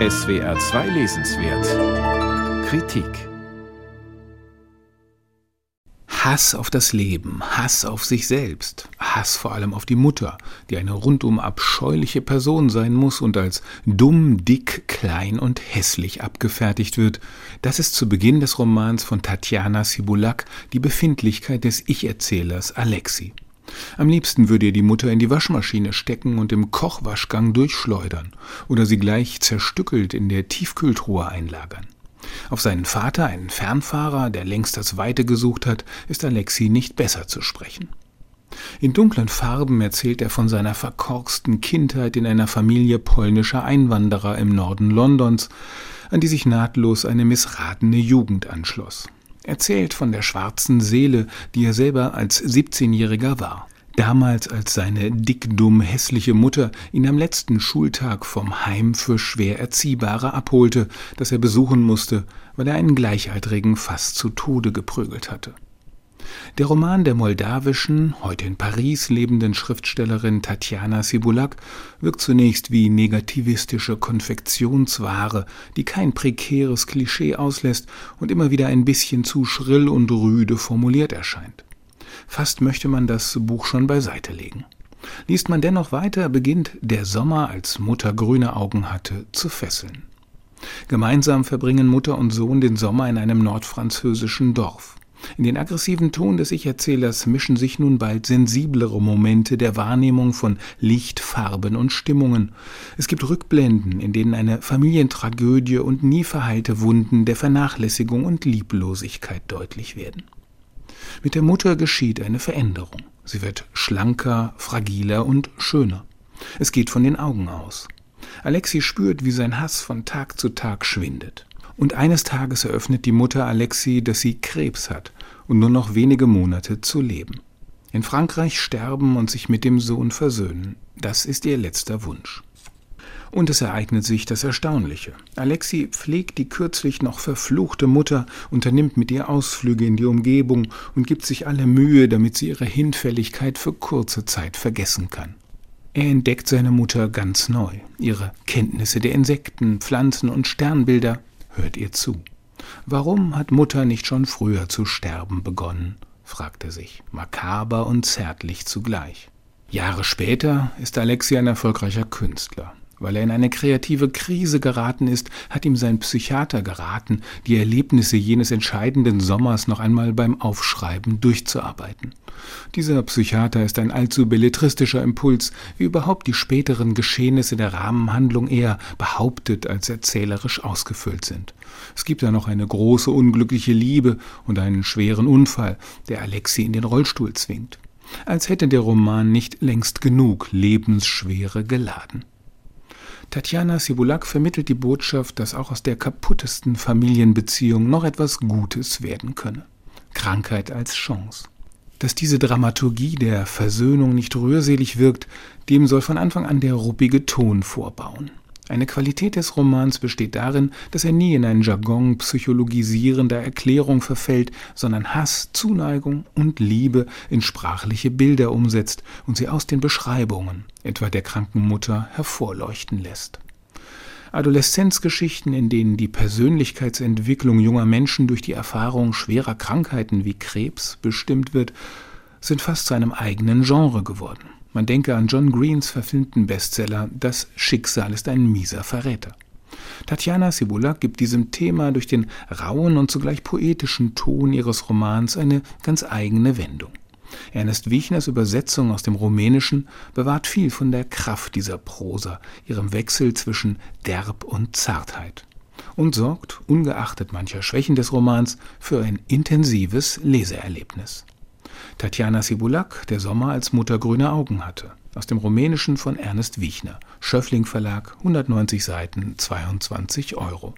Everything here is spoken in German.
SWR 2 Lesenswert Kritik Hass auf das Leben, Hass auf sich selbst, Hass vor allem auf die Mutter, die eine rundum abscheuliche Person sein muss und als dumm, dick, klein und hässlich abgefertigt wird, das ist zu Beginn des Romans von Tatjana Sibulak die Befindlichkeit des Ich-Erzählers Alexi. Am liebsten würde ihr die Mutter in die Waschmaschine stecken und im Kochwaschgang durchschleudern oder sie gleich zerstückelt in der Tiefkühltruhe einlagern. Auf seinen Vater, einen Fernfahrer, der längst das Weite gesucht hat, ist Alexi nicht besser zu sprechen. In dunklen Farben erzählt er von seiner verkorksten Kindheit in einer Familie polnischer Einwanderer im Norden Londons, an die sich nahtlos eine missratene Jugend anschloss. Erzählt von der schwarzen Seele, die er selber als 17-Jähriger war. Damals, als seine dickdumm hässliche Mutter ihn am letzten Schultag vom Heim für schwer Erziehbare abholte, das er besuchen musste, weil er einen Gleichaltrigen fast zu Tode geprügelt hatte. Der Roman der moldawischen, heute in Paris lebenden Schriftstellerin Tatjana Sibulak wirkt zunächst wie negativistische Konfektionsware, die kein prekäres Klischee auslässt und immer wieder ein bisschen zu schrill und rüde formuliert erscheint. Fast möchte man das Buch schon beiseite legen. Liest man dennoch weiter, beginnt der Sommer, als Mutter grüne Augen hatte, zu fesseln. Gemeinsam verbringen Mutter und Sohn den Sommer in einem nordfranzösischen Dorf. In den aggressiven Ton des Ich-Erzählers mischen sich nun bald sensiblere Momente der Wahrnehmung von Licht, Farben und Stimmungen. Es gibt Rückblenden, in denen eine Familientragödie und nie verheilte Wunden der Vernachlässigung und Lieblosigkeit deutlich werden. Mit der Mutter geschieht eine Veränderung. Sie wird schlanker, fragiler und schöner. Es geht von den Augen aus. Alexi spürt, wie sein Hass von Tag zu Tag schwindet. Und eines Tages eröffnet die Mutter Alexi, dass sie Krebs hat und nur noch wenige Monate zu leben. In Frankreich sterben und sich mit dem Sohn versöhnen, das ist ihr letzter Wunsch. Und es ereignet sich das Erstaunliche. Alexi pflegt die kürzlich noch verfluchte Mutter, unternimmt mit ihr Ausflüge in die Umgebung und gibt sich alle Mühe, damit sie ihre Hinfälligkeit für kurze Zeit vergessen kann. Er entdeckt seine Mutter ganz neu. Ihre Kenntnisse der Insekten, Pflanzen und Sternbilder hört ihr zu. Warum hat Mutter nicht schon früher zu sterben begonnen? fragt er sich, makaber und zärtlich zugleich. Jahre später ist Alexi ein erfolgreicher Künstler. Weil er in eine kreative Krise geraten ist, hat ihm sein Psychiater geraten, die Erlebnisse jenes entscheidenden Sommers noch einmal beim Aufschreiben durchzuarbeiten. Dieser Psychiater ist ein allzu belletristischer Impuls, wie überhaupt die späteren Geschehnisse der Rahmenhandlung eher behauptet als erzählerisch ausgefüllt sind. Es gibt da noch eine große unglückliche Liebe und einen schweren Unfall, der Alexi in den Rollstuhl zwingt. Als hätte der Roman nicht längst genug Lebensschwere geladen. Tatjana Sibulak vermittelt die Botschaft, dass auch aus der kaputtesten Familienbeziehung noch etwas Gutes werden könne. Krankheit als Chance. Dass diese Dramaturgie der Versöhnung nicht rührselig wirkt, dem soll von Anfang an der ruppige Ton vorbauen. Eine Qualität des Romans besteht darin, dass er nie in einen Jargon psychologisierender Erklärung verfällt, sondern Hass, Zuneigung und Liebe in sprachliche Bilder umsetzt und sie aus den Beschreibungen, etwa der kranken Mutter, hervorleuchten lässt. Adoleszenzgeschichten, in denen die Persönlichkeitsentwicklung junger Menschen durch die Erfahrung schwerer Krankheiten wie Krebs bestimmt wird, sind fast zu einem eigenen Genre geworden. Man denke an John Greens verfilmten Bestseller Das Schicksal ist ein mieser Verräter. Tatjana Sibula gibt diesem Thema durch den rauen und zugleich poetischen Ton ihres Romans eine ganz eigene Wendung. Ernest Wichners Übersetzung aus dem Rumänischen bewahrt viel von der Kraft dieser Prosa, ihrem Wechsel zwischen Derb und Zartheit und sorgt, ungeachtet mancher Schwächen des Romans, für ein intensives Leseerlebnis. Tatjana Sibulak, der Sommer als Mutter grüne Augen hatte. Aus dem Rumänischen von Ernest Wiechner. Schöffling Verlag, 190 Seiten, 22 Euro.